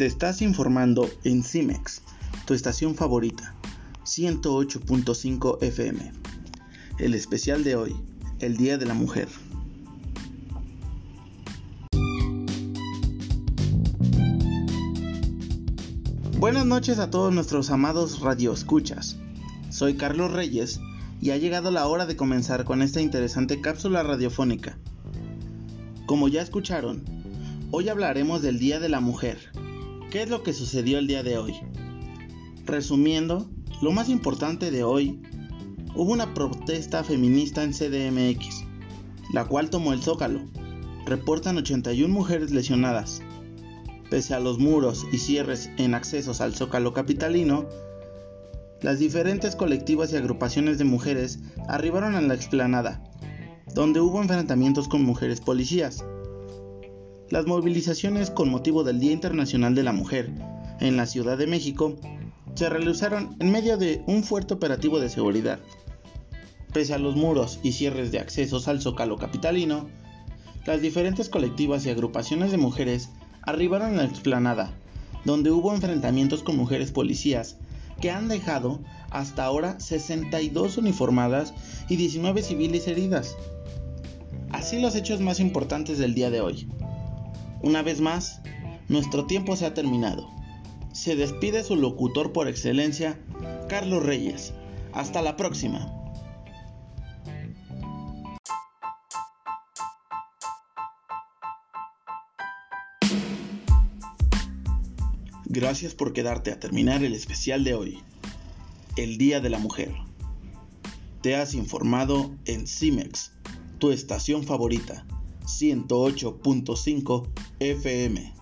Te estás informando en CIMEX, tu estación favorita, 108.5 FM. El especial de hoy, el Día de la Mujer. Buenas noches a todos nuestros amados radioescuchas. Soy Carlos Reyes y ha llegado la hora de comenzar con esta interesante cápsula radiofónica. Como ya escucharon, hoy hablaremos del Día de la Mujer. ¿Qué es lo que sucedió el día de hoy? Resumiendo, lo más importante de hoy, hubo una protesta feminista en CDMX, la cual tomó el zócalo. Reportan 81 mujeres lesionadas. Pese a los muros y cierres en accesos al zócalo capitalino, las diferentes colectivas y agrupaciones de mujeres arribaron a la explanada, donde hubo enfrentamientos con mujeres policías. Las movilizaciones con motivo del Día Internacional de la Mujer en la Ciudad de México se realizaron en medio de un fuerte operativo de seguridad. Pese a los muros y cierres de accesos al zócalo capitalino, las diferentes colectivas y agrupaciones de mujeres arribaron a la explanada, donde hubo enfrentamientos con mujeres policías que han dejado hasta ahora 62 uniformadas y 19 civiles heridas. Así los hechos más importantes del día de hoy. Una vez más, nuestro tiempo se ha terminado. Se despide su locutor por excelencia, Carlos Reyes. Hasta la próxima. Gracias por quedarte a terminar el especial de hoy, el Día de la Mujer. Te has informado en CIMEX, tu estación favorita, 108.5 FM.